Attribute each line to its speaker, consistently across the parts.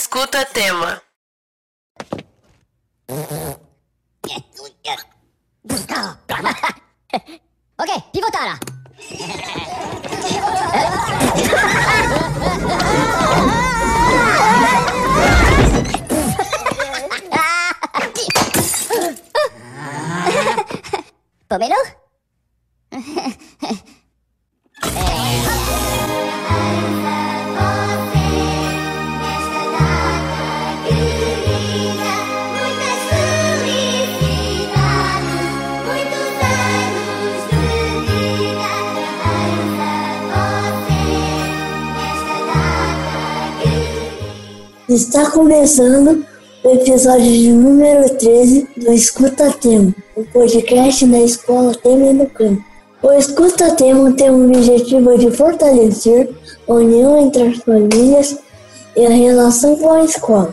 Speaker 1: Escuta tema.
Speaker 2: Está começando o episódio de número 13 do Escuta Tema, o podcast da Escola Tema no Campo. O Escuta Tema tem o objetivo de fortalecer a união entre as famílias e a relação com a escola,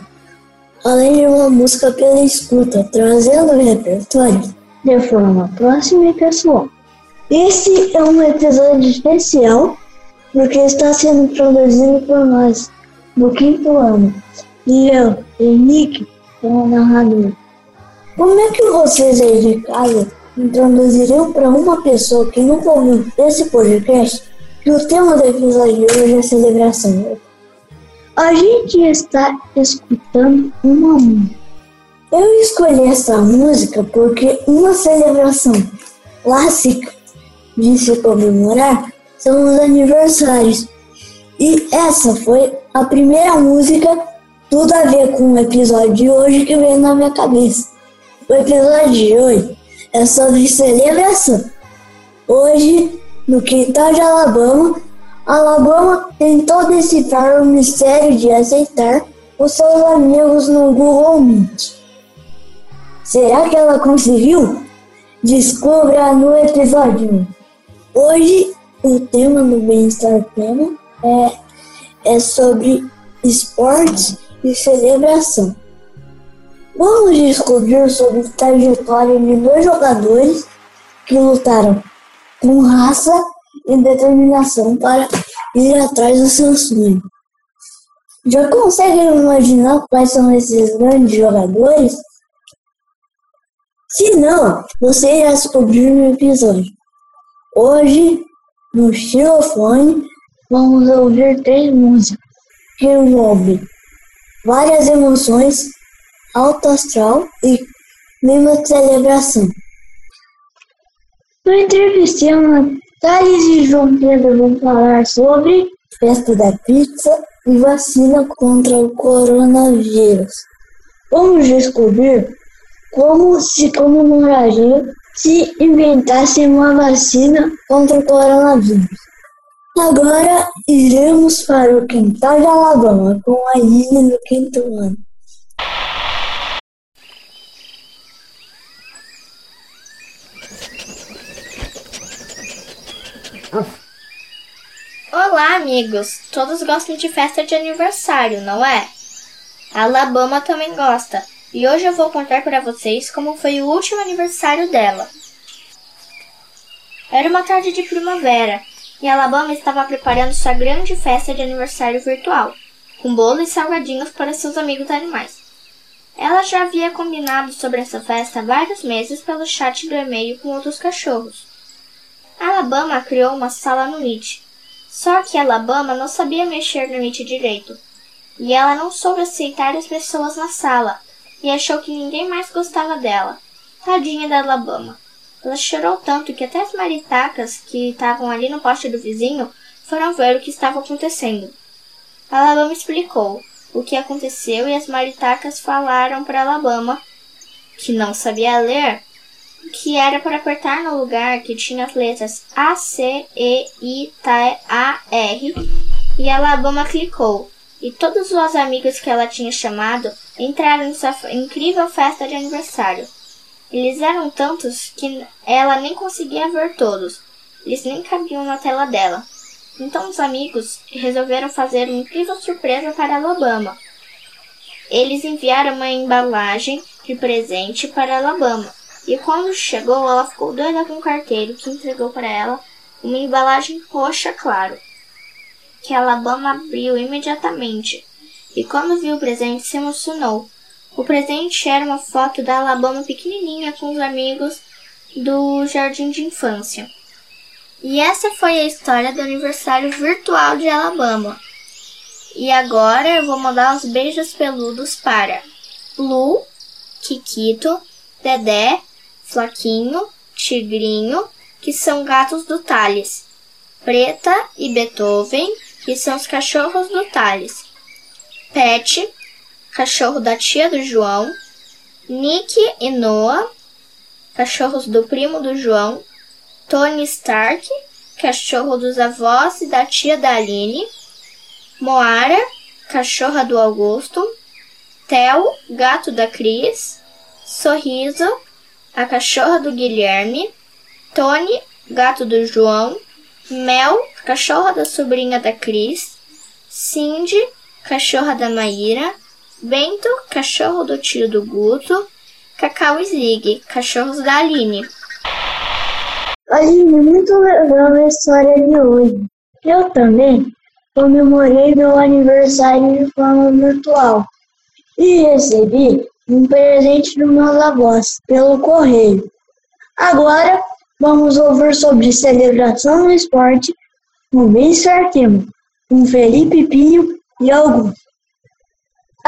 Speaker 2: além de uma música pela escuta, trazendo repertórios de forma próxima e pessoal. Esse é um episódio especial porque está sendo produzido por nós, do quinto ano, e eu, Henrique, como narrador. Como é que vocês aí de casa introduziriam para uma pessoa que nunca ouviu esse podcast que o tema do episódio de hoje é celebração? A gente está escutando uma música. Eu escolhi essa música porque uma celebração clássica de se comemorar são os aniversários. E essa foi a primeira música, tudo a ver com o episódio de hoje que veio na minha cabeça. O episódio de hoje é sobre celebração. Hoje, no quintal de Alabama, Alabama tentou decifrar o mistério de aceitar os seus amigos no Google Meet. Será que ela conseguiu? Descubra no episódio. Hoje, o tema do Bem-Estar Tema é, é sobre esportes e celebração. Vamos descobrir sobre a trajetória de dois jogadores que lutaram com raça e determinação para ir atrás do seu sonho. Já conseguem imaginar quais são esses grandes jogadores? Se não, você irá descobrir no episódio. Hoje, no xilofone, vamos ouvir três músicas envolvem várias emoções, alto astral e clima de celebração. No entrevistamos Thales e João Pedro vão falar sobre festa da pizza e vacina contra o coronavírus. Vamos descobrir como se comemoraria se inventasse uma vacina contra o coronavírus. Agora iremos para o quintal de Alabama com a Lili no quinto ano.
Speaker 3: Olá, amigos! Todos gostam de festa de aniversário, não é? A Alabama também gosta, e hoje eu vou contar para vocês como foi o último aniversário dela. Era uma tarde de primavera e Alabama estava preparando sua grande festa de aniversário virtual, com bolo e salgadinhos para seus amigos animais. Ela já havia combinado sobre essa festa vários meses pelo chat do e-mail com outros cachorros. Alabama criou uma sala no Meet, só que Alabama não sabia mexer no Meet direito, e ela não soube aceitar as pessoas na sala, e achou que ninguém mais gostava dela. Tadinha da Alabama. Ela chorou tanto que até as maritacas que estavam ali no poste do vizinho foram ver o que estava acontecendo. Alabama explicou o que aconteceu e as maritacas falaram para Alabama, que não sabia ler, que era para apertar no lugar que tinha as letras A, C, E, I, T, A, R, e Alabama clicou, e todos os amigos que ela tinha chamado entraram nessa incrível festa de aniversário. Eles eram tantos que ela nem conseguia ver todos. Eles nem cabiam na tela dela. Então os amigos resolveram fazer uma incrível surpresa para Alabama. Eles enviaram uma embalagem de presente para Alabama. E quando chegou, ela ficou doida com o carteiro que entregou para ela uma embalagem roxa claro, que Alabama abriu imediatamente. e quando viu o presente se emocionou. O presente era uma foto da Alabama pequenininha com os amigos do jardim de infância. E essa foi a história do aniversário virtual de Alabama. E agora eu vou mandar uns beijos peludos para Lu, Kikito, Dedé, Flaquinho, Tigrinho, que são gatos do Thales, Preta e Beethoven, que são os cachorros do Thales, Pet, cachorro da tia do João, Nick e Noah, cachorros do primo do João, Tony Stark, cachorro dos avós e da tia da Aline, Moara, cachorra do Augusto, Theo, gato da Cris, Sorriso, a cachorra do Guilherme, Tony, gato do João, Mel, cachorra da sobrinha da Cris, Cindy, cachorra da Maíra, Bento, cachorro do tio do Guto, Cacau e Zig, cachorros da Aline.
Speaker 2: Aline, muito legal a história de hoje. Eu também comemorei meu aniversário de forma virtual e recebi um presente dos meus avós pelo correio. Agora vamos ouvir sobre celebração no esporte no Bem Certemo, com Felipe Pinho e Augusto.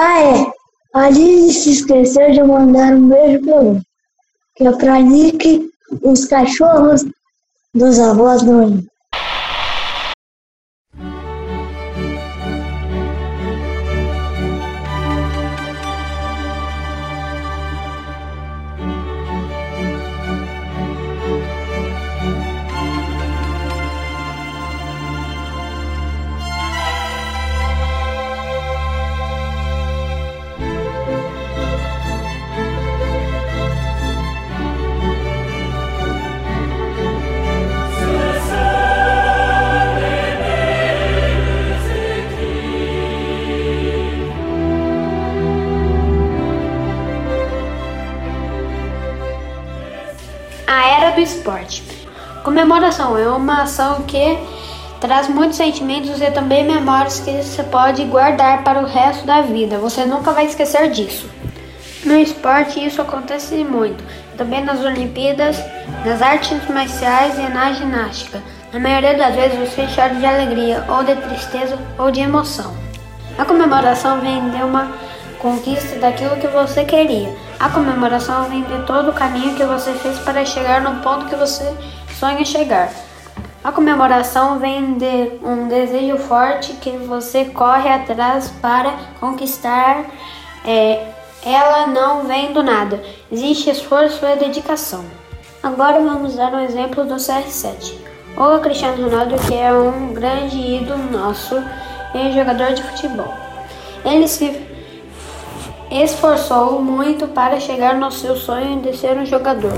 Speaker 2: Ah é, a Aline se esqueceu de mandar um beijo pelo que é pra Nick os cachorros dos avós do
Speaker 1: A Esporte. Comemoração é uma ação que traz muitos sentimentos e também memórias que você pode guardar para o resto da vida. Você nunca vai esquecer disso. No esporte isso acontece muito, também nas Olimpíadas, nas artes marciais e na ginástica. Na maioria das vezes você chora de alegria, ou de tristeza, ou de emoção. A comemoração vem de uma conquista daquilo que você queria. A comemoração vem de todo o caminho que você fez para chegar no ponto que você sonha chegar. A comemoração vem de um desejo forte que você corre atrás para conquistar. É, ela não vem do nada. Existe esforço e dedicação. Agora vamos dar um exemplo do CR7. O Cristiano Ronaldo, que é um grande ídolo nosso e jogador de futebol. Ele se esforçou muito para chegar no seu sonho de ser um jogador.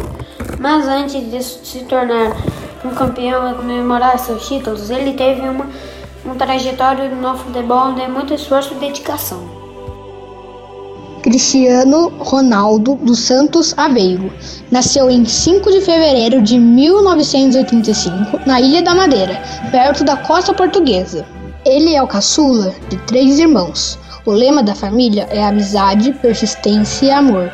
Speaker 1: Mas antes de se tornar um campeão e comemorar seus títulos, ele teve uma, um trajetório no futebol de muito esforço e dedicação.
Speaker 4: Cristiano Ronaldo dos Santos Aveiro nasceu em 5 de fevereiro de 1985 na Ilha da Madeira, perto da costa portuguesa. Ele é o caçula de três irmãos. O lema da família é amizade, persistência e amor.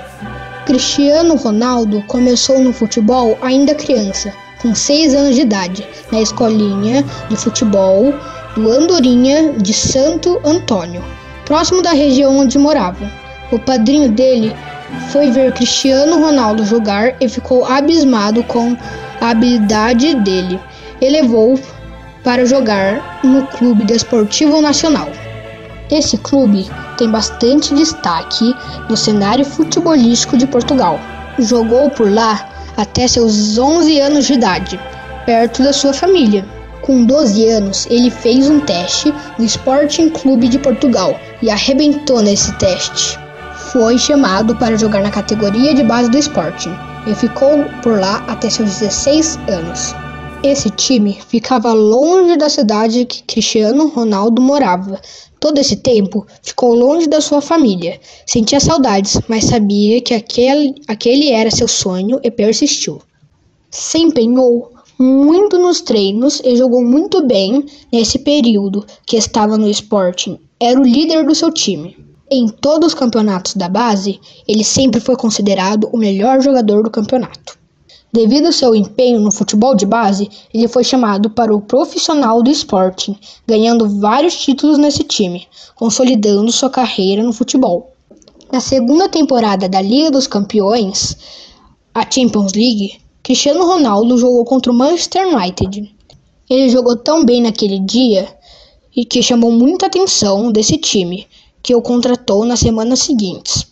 Speaker 4: Cristiano Ronaldo começou no futebol ainda criança, com 6 anos de idade, na escolinha de futebol do Andorinha de Santo Antônio, próximo da região onde morava. O padrinho dele foi ver Cristiano Ronaldo jogar e ficou abismado com a habilidade dele e levou para jogar no Clube Desportivo Nacional. Esse clube tem bastante destaque no cenário futebolístico de Portugal. Jogou por lá até seus 11 anos de idade, perto da sua família. Com 12 anos, ele fez um teste no Sporting Clube de Portugal e arrebentou nesse teste. Foi chamado para jogar na categoria de base do Sporting e ficou por lá até seus 16 anos. Esse time ficava longe da cidade que Cristiano Ronaldo morava. Todo esse tempo ficou longe da sua família. Sentia saudades, mas sabia que aquele, aquele era seu sonho e persistiu. Se empenhou muito nos treinos e jogou muito bem nesse período que estava no Sporting. Era o líder do seu time. Em todos os campeonatos da base, ele sempre foi considerado o melhor jogador do campeonato. Devido ao seu empenho no futebol de base, ele foi chamado para o profissional do Sporting, ganhando vários títulos nesse time, consolidando sua carreira no futebol. Na segunda temporada da Liga dos Campeões, a Champions League, Cristiano Ronaldo jogou contra o Manchester United. Ele jogou tão bem naquele dia e que chamou muita atenção desse time, que o contratou nas semanas seguintes.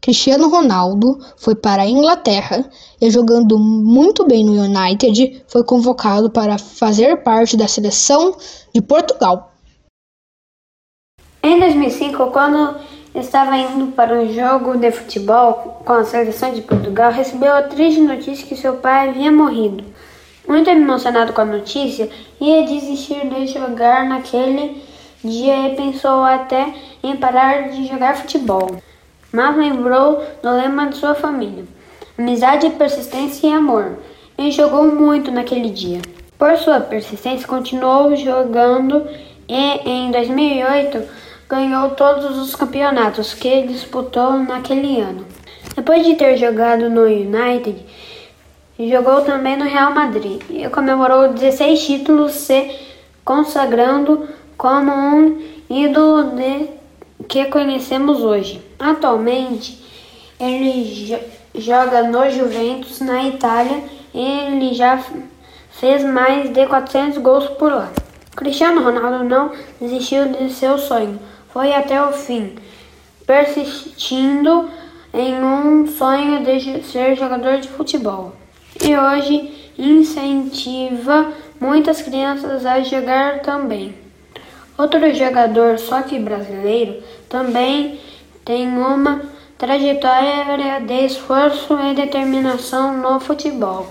Speaker 4: Cristiano Ronaldo foi para a Inglaterra e, jogando muito bem no United, foi convocado para fazer parte da seleção de Portugal.
Speaker 1: Em 2005, quando estava indo para um jogo de futebol com a seleção de Portugal, recebeu a triste notícia que seu pai havia morrido. Muito emocionado com a notícia, ia desistir de jogar naquele dia e pensou até em parar de jogar futebol. Mas lembrou do lema de sua família: amizade, persistência e amor, e jogou muito naquele dia. Por sua persistência, continuou jogando e em 2008 ganhou todos os campeonatos que disputou naquele ano. Depois de ter jogado no United, jogou também no Real Madrid e comemorou 16 títulos, se consagrando como um ídolo de, que conhecemos hoje. Atualmente, ele jo joga no Juventus, na Itália, e ele já fez mais de 400 gols por lá. Cristiano Ronaldo não desistiu de seu sonho foi até o fim, persistindo em um sonho de ser jogador de futebol. E hoje incentiva muitas crianças a jogar também. Outro jogador, só que brasileiro, também tem uma trajetória de esforço e determinação no futebol.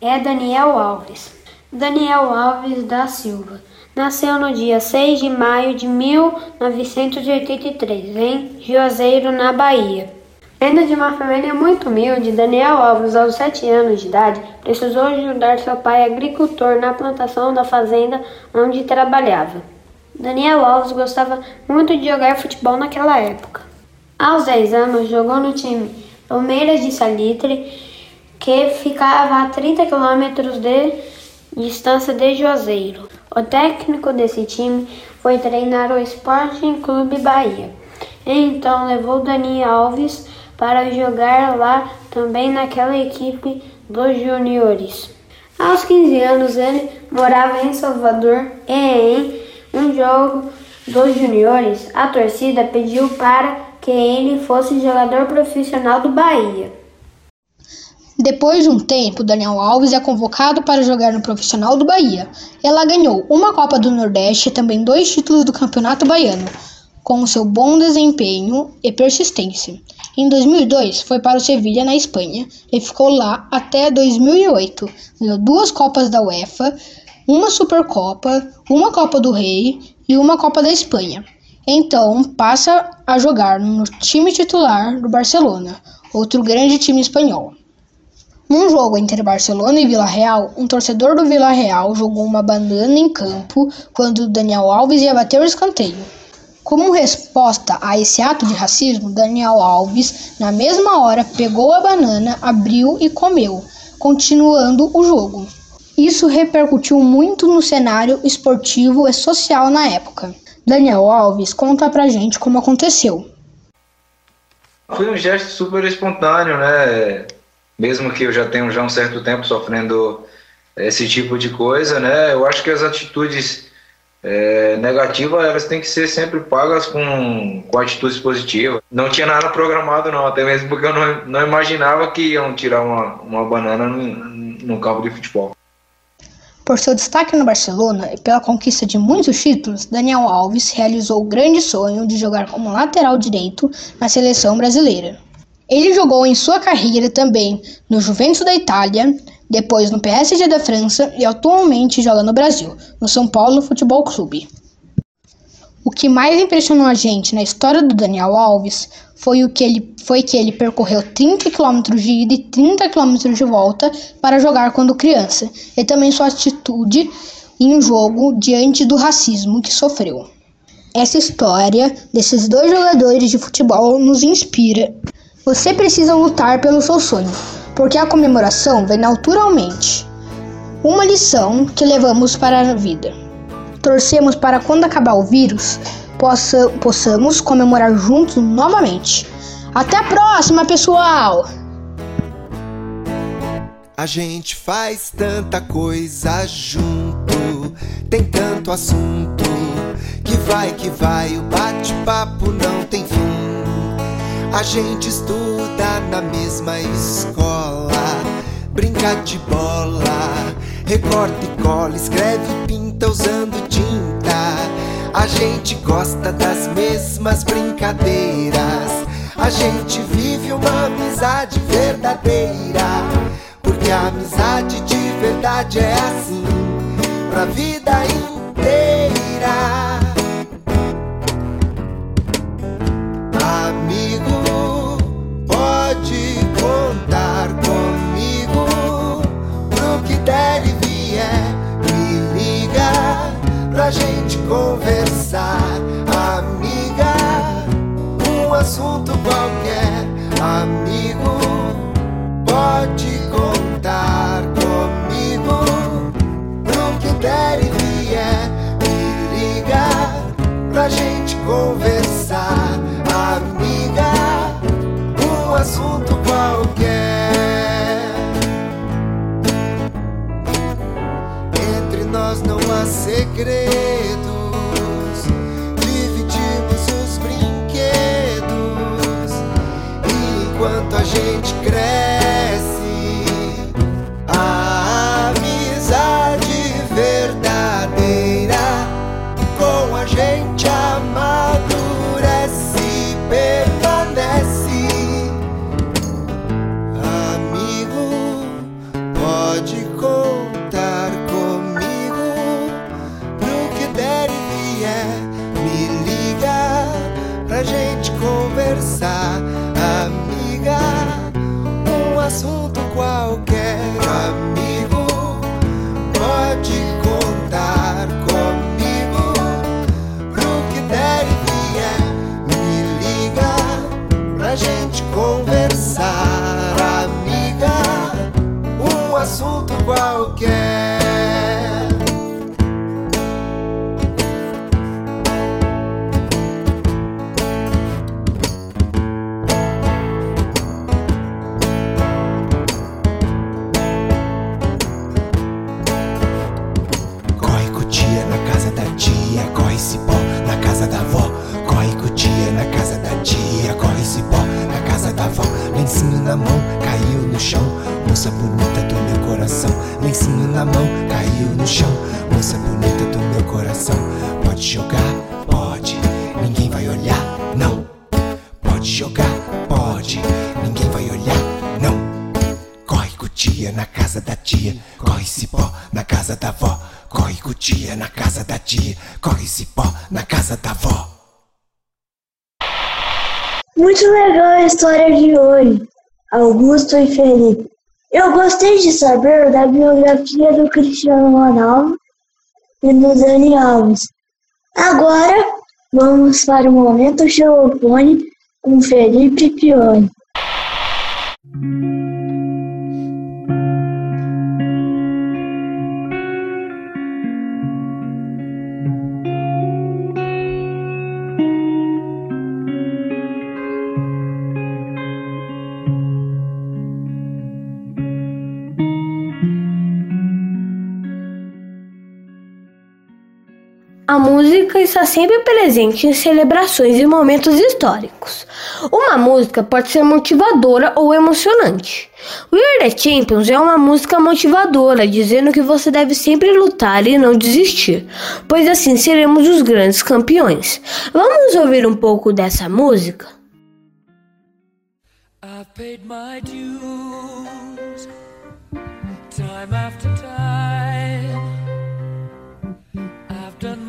Speaker 1: É Daniel Alves. Daniel Alves da Silva Nasceu no dia 6 de maio de 1983, em Juazeiro, na Bahia. Vindo de uma família muito humilde, Daniel Alves, aos 7 anos de idade, precisou ajudar seu pai agricultor na plantação da fazenda onde trabalhava. Daniel Alves gostava muito de jogar futebol naquela época. Aos 10 anos, jogou no time Palmeiras de Salitre, que ficava a 30 quilômetros de distância de Juazeiro. O técnico desse time foi treinar o Sporting Clube Bahia. Então levou Dani Alves para jogar lá também naquela equipe dos juniores. Aos 15 anos ele morava em Salvador e em um jogo dos juniores a torcida pediu para que ele fosse jogador profissional do Bahia.
Speaker 4: Depois de um tempo, Daniel Alves é convocado para jogar no profissional do Bahia. Ela ganhou uma Copa do Nordeste e também dois títulos do Campeonato Baiano, com seu bom desempenho e persistência. Em 2002, foi para o Sevilha, na Espanha, e ficou lá até 2008. Ganhou duas Copas da UEFA, uma Supercopa, uma Copa do Rei e uma Copa da Espanha. Então, passa a jogar no time titular do Barcelona, outro grande time espanhol. Num jogo entre Barcelona e Vila Real, um torcedor do Vila Real jogou uma banana em campo quando Daniel Alves ia bater o escanteio. Como resposta a esse ato de racismo, Daniel Alves, na mesma hora, pegou a banana, abriu e comeu, continuando o jogo. Isso repercutiu muito no cenário esportivo e social na época. Daniel Alves conta pra gente como aconteceu.
Speaker 5: Foi um gesto super espontâneo, né? mesmo que eu já tenha já um certo tempo sofrendo esse tipo de coisa, né? Eu acho que as atitudes é, negativas elas têm que ser sempre pagas com, com atitudes positivas. Não tinha nada programado não, até mesmo porque eu não, não imaginava que iam tirar uma, uma banana no, no campo de futebol.
Speaker 4: Por seu destaque no Barcelona e pela conquista de muitos títulos, Daniel Alves realizou o grande sonho de jogar como lateral direito na seleção brasileira. Ele jogou em sua carreira também no Juventus da Itália, depois no PSG da França e atualmente joga no Brasil, no São Paulo Futebol Clube. O que mais impressionou a gente na história do Daniel Alves foi, o que ele, foi que ele percorreu 30 km de ida e 30 km de volta para jogar quando criança, e também sua atitude em jogo diante do racismo que sofreu. Essa história desses dois jogadores de futebol nos inspira. Você precisa lutar pelo seu sonho, porque a comemoração vem naturalmente. Uma lição que levamos para a vida. Torcemos para quando acabar o vírus, possa, possamos comemorar juntos novamente. Até a próxima, pessoal!
Speaker 6: A gente faz tanta coisa junto, tem tanto assunto que vai que vai, o bate-papo não tem fim. A gente estuda na mesma escola, brinca de bola, recorta e cola, escreve e pinta usando tinta. A gente gosta das mesmas brincadeiras. A gente vive uma amizade verdadeira. Porque a amizade de verdade é assim, pra vida inteira. Pra gente conversar, amiga. Um assunto qualquer, amigo, pode contar comigo pro que der e vier. Me liga pra gente conversar, segredos. Dividimos os brinquedos. E enquanto a gente cresce, assunto qualquer, amigo. Na mão, caiu no chão. Moça bonita do meu coração. Lencinho na mão, caiu no chão. Moça bonita do meu coração. Pode jogar? Pode. Ninguém vai olhar? Não. Pode jogar? Pode. Ninguém vai olhar? Não. Corre cutia na casa da tia, corre cipó na casa da avó. Corre cutia na casa da tia, corre cipó na casa da avó.
Speaker 2: Muito legal a história de hoje, Augusto e Felipe. Eu gostei de saber da biografia do Cristiano Ronaldo e do Dani Alves. Agora, vamos para o momento xilofone com Felipe Pione.
Speaker 1: Música está sempre presente em celebrações e momentos históricos. Uma música pode ser motivadora ou emocionante. We Are the Champions é uma música motivadora, dizendo que você deve sempre lutar e não desistir, pois assim seremos os grandes campeões. Vamos ouvir um pouco dessa música?
Speaker 7: I've paid my dues time after time.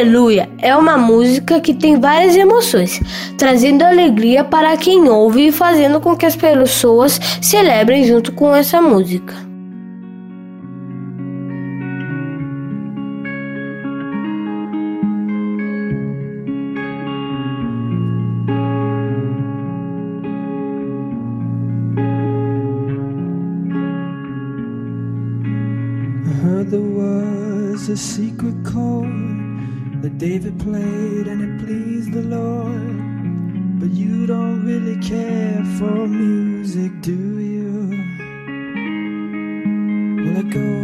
Speaker 8: Aleluia é uma música que tem várias emoções, trazendo alegria para quem ouve e fazendo com que as pessoas celebrem junto com essa música.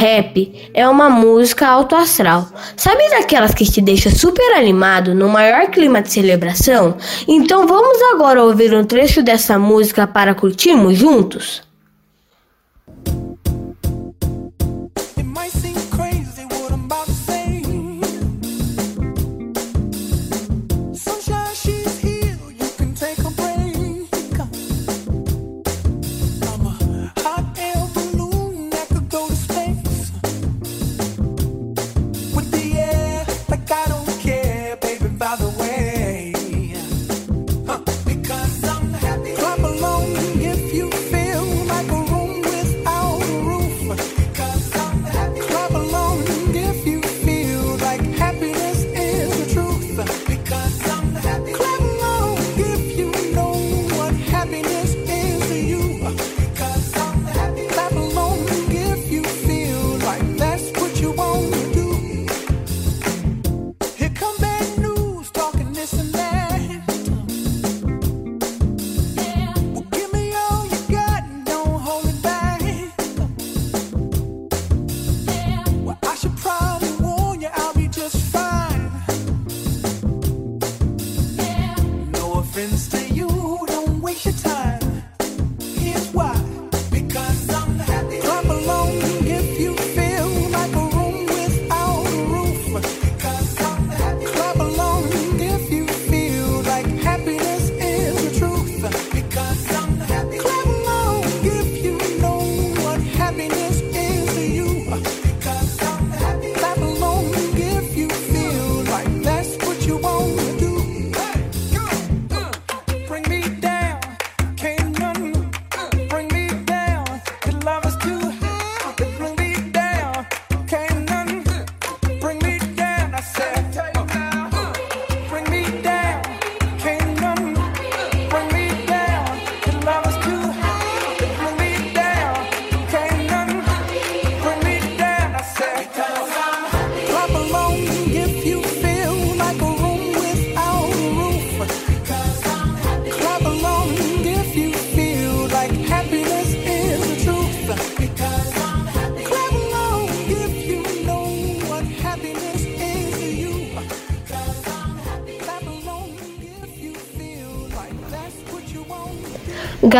Speaker 8: rap é uma música alto astral. Sabe daquelas que te deixa super animado no maior clima de celebração? Então vamos agora ouvir um trecho dessa música para curtirmos juntos?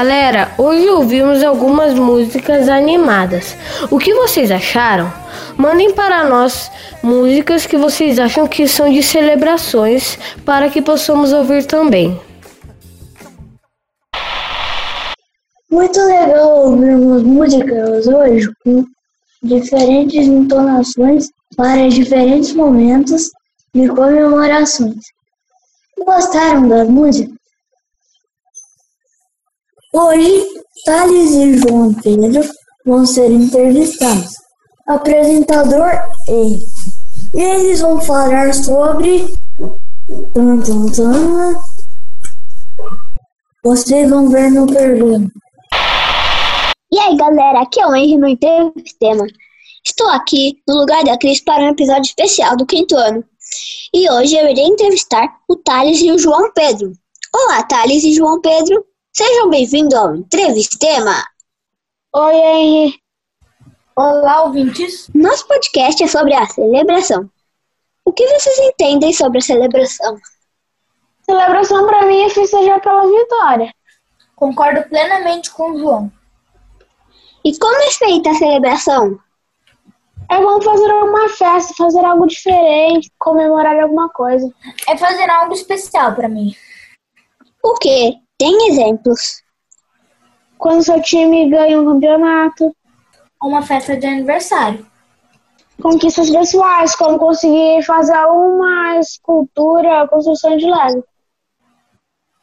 Speaker 8: Galera, hoje ouvimos algumas músicas animadas. O que vocês acharam? Mandem para nós músicas que vocês acham que são de celebrações para que possamos ouvir também.
Speaker 2: Muito legal ouvirmos músicas hoje com diferentes entonações para diferentes momentos de comemorações. Gostaram das músicas? Hoje, Thales e João Pedro vão ser entrevistados. Apresentador ele. E eles vão falar sobre. Tum, tum, tum. Vocês vão ver no programa.
Speaker 9: E aí, galera, aqui é o Henry no Intertema. Estou aqui no lugar da Cris para um episódio especial do quinto ano. E hoje eu irei entrevistar o Thales e o João Pedro. Olá, Thales e João Pedro. Sejam bem-vindos ao Entrevistema.
Speaker 10: Oi, Henry.
Speaker 11: Olá, ouvintes.
Speaker 9: Nosso podcast é sobre a celebração. O que vocês entendem sobre a celebração?
Speaker 10: Celebração para mim é festejar pela vitória.
Speaker 11: Concordo plenamente com o João.
Speaker 9: E como é feita a celebração?
Speaker 10: É bom fazer uma festa, fazer algo diferente, comemorar alguma coisa.
Speaker 11: É fazer algo especial para mim.
Speaker 9: O quê? Tem exemplos?
Speaker 10: Quando seu time ganha um campeonato,
Speaker 11: Uma festa de aniversário.
Speaker 10: conquistas pessoais, como conseguir fazer uma escultura, construção de Lego.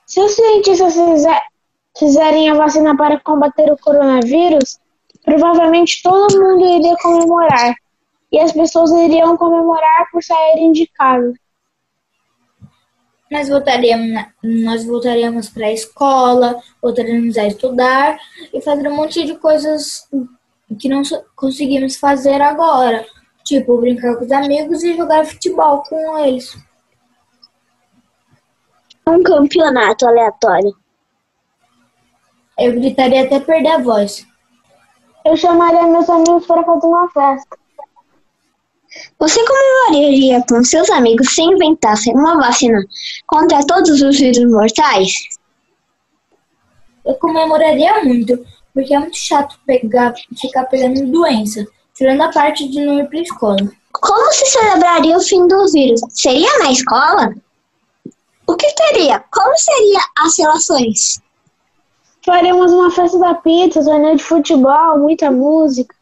Speaker 10: Se os cientistas fizer- fizerem a vacina para combater o coronavírus, provavelmente todo mundo iria comemorar. E as pessoas iriam comemorar por saírem de casa.
Speaker 11: Nós voltaríamos, na- nós voltaríamos para a escola, voltaríamos a estudar e fazer um monte de coisas que não conseguimos fazer agora. Tipo, brincar com os amigos e jogar futebol com eles.
Speaker 9: Um campeonato aleatório.
Speaker 11: Eu gritaria até perder a voz.
Speaker 10: Eu chamaria meus amigos para fazer uma festa.
Speaker 9: Você comemoraria com seus amigos se inventassem uma vacina contra todos os vírus mortais?
Speaker 11: Eu comemoraria muito, porque é muito chato pegar, ficar pegando doença, tirando a parte de não ir para escola.
Speaker 9: Como se celebraria o fim do vírus? Seria na escola? O que teria? Como seriam as relações?
Speaker 10: Faremos uma festa da pizza, torneio de futebol, muita música.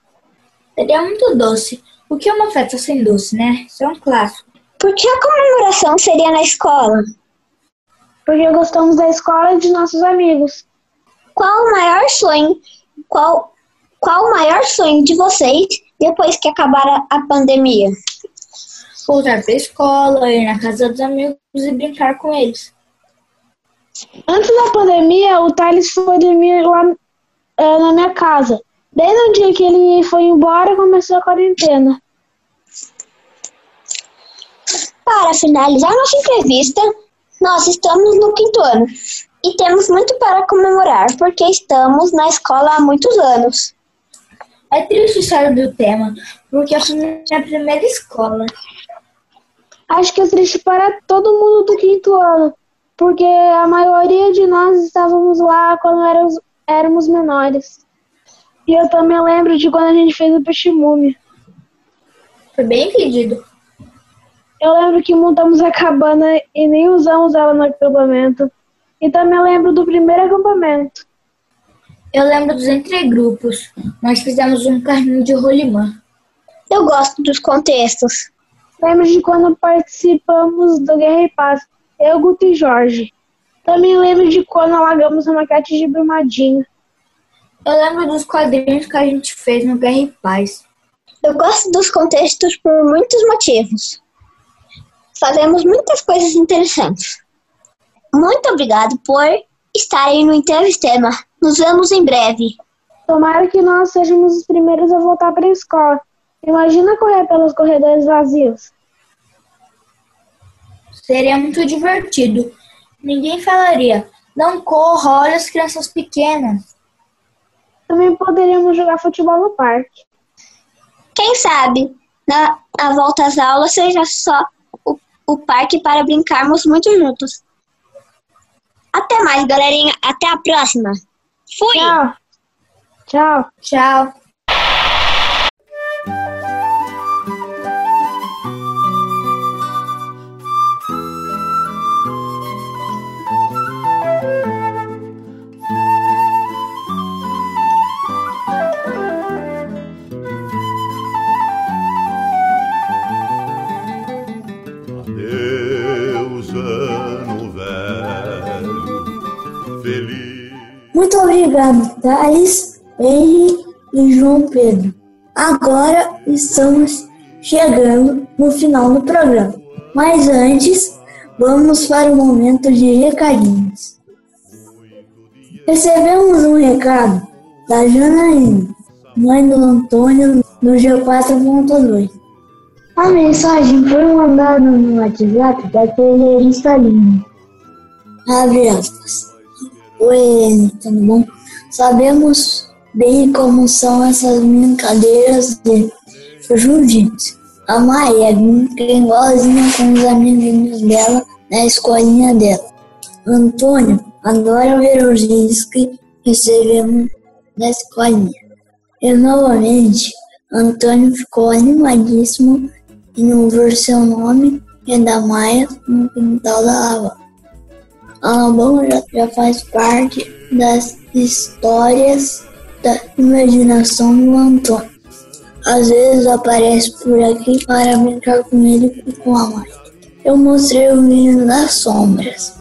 Speaker 11: Seria muito doce. O que é uma festa sem doce, né? Isso é um clássico.
Speaker 9: Por que a comemoração seria na escola?
Speaker 10: Porque gostamos da escola e de nossos amigos.
Speaker 9: Qual o maior sonho? Qual, qual o maior sonho de vocês depois que acabar a, a pandemia?
Speaker 11: Voltar para a escola, ir na casa dos amigos e brincar com eles.
Speaker 10: Antes da pandemia, o Thales foi dormir lá eh, na minha casa. Desde o dia que ele foi embora, começou a quarentena.
Speaker 9: Para finalizar nossa entrevista, nós estamos no quinto ano e temos muito para comemorar porque estamos na escola há muitos anos.
Speaker 11: É triste sair do tema, porque foi minha primeira escola.
Speaker 10: Acho que é triste para todo mundo do quinto ano, porque a maioria de nós estávamos lá quando éramos, éramos menores. E eu também lembro de quando a gente fez o peixe múmia.
Speaker 11: Foi bem pedido.
Speaker 10: Eu lembro que montamos a cabana e nem usamos ela no acampamento. E também lembro do primeiro acampamento.
Speaker 11: Eu lembro dos entregrupos. Nós fizemos um carrinho de rolimã.
Speaker 9: Eu gosto dos contextos.
Speaker 10: Lembro de quando participamos do Guerra e Paz, eu, Guto e Jorge. Também lembro de quando alagamos a maquete de Brumadinho.
Speaker 11: Eu lembro dos quadrinhos que a gente fez no Guerra e Paz.
Speaker 9: Eu gosto dos contextos por muitos motivos. Fazemos muitas coisas interessantes. Muito obrigado por estarem no Intervistema. Nos vemos em breve.
Speaker 10: Tomara que nós sejamos os primeiros a voltar para a escola. Imagina correr pelos corredores vazios.
Speaker 11: Seria muito divertido. Ninguém falaria, não corra, olha as crianças pequenas.
Speaker 10: Também poderíamos jogar futebol no parque.
Speaker 9: Quem sabe, na a volta às aulas seja só o, o parque para brincarmos muito juntos. Até mais, galerinha. Até a próxima. Fui!
Speaker 1: Tchau. Tchau.
Speaker 3: Tchau.
Speaker 2: Muito obrigado, Thales, Henry e João Pedro. Agora estamos chegando no final do programa. Mas antes, vamos para o momento de recadinhos. Recebemos um recado da Janaína, mãe do Antônio, no G4.2. A mensagem foi mandada no WhatsApp da terrorista Lina. Abre aspas. Oi, tudo bom? Sabemos bem como são essas brincadeiras de jiu-jitsu. A Maria brinca igualzinha com os amiguinhos dela na escolinha dela. Antônio adora ver os vídeos que recebemos da escolinha. E novamente, Antônio ficou animadíssimo em ouvir seu nome e da Maia no quintal da Lava. Alabama já, faz parte das histórias da imaginação do Antônio. Às vezes aparece por aqui para brincar com ele e com a mãe. Eu mostrei o vídeo das sombras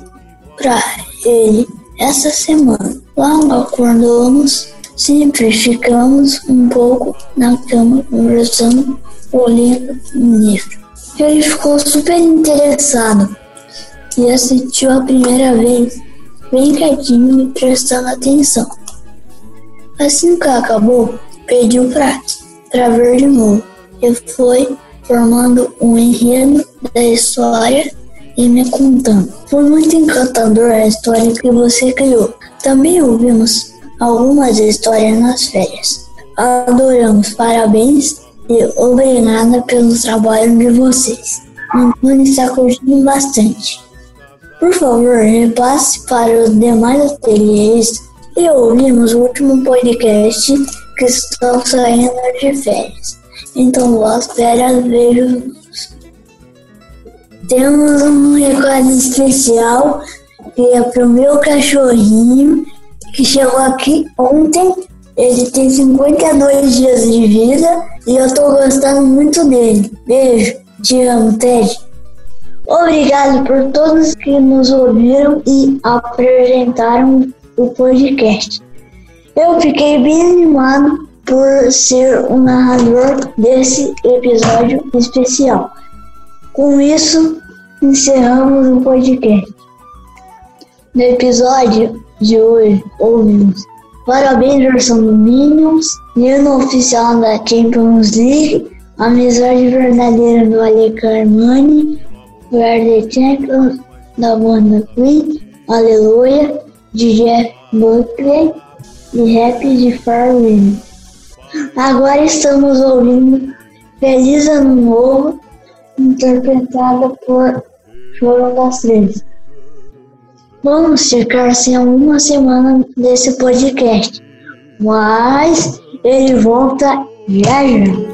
Speaker 2: para ele essa semana. Logo acordamos, sempre ficamos um pouco na cama conversando, olhando um livro. Ele ficou super interessado e assistiu a primeira vez, bem quietinho e prestando atenção. Assim que acabou, pediu pra, pra ver de novo e foi formando um enredo da história e me contando. Foi muito encantador a história que você criou. Também ouvimos algumas histórias nas férias. Adoramos, parabéns e obrigada pelo trabalho de vocês. Antônio está curtindo bastante. Por favor, repasse para os demais ateliês e ouvimos o último podcast que estão saindo de férias. Então, boas férias, beijos. Temos um recado especial que é pro meu cachorrinho que chegou aqui ontem. Ele tem 52 dias de vida e eu tô gostando muito dele. Beijo, te amo, Ted. Obrigado por todos que nos ouviram e apresentaram o podcast. Eu fiquei bem animado por ser o narrador desse episódio especial. Com isso, encerramos o podcast. No episódio de hoje, ouvimos Parabéns, versão do Minions, hino oficial da Champions League, Amizade Verdadeira do Ale Carmani, We Are The Champions da banda Queen, Aleluia, de Jeff Buckley e Rap de Farwin. Agora estamos ouvindo Feliz Ano Novo, interpretada por Chorão das Três. Vamos ficar sem alguma semana desse podcast, mas ele volta já já.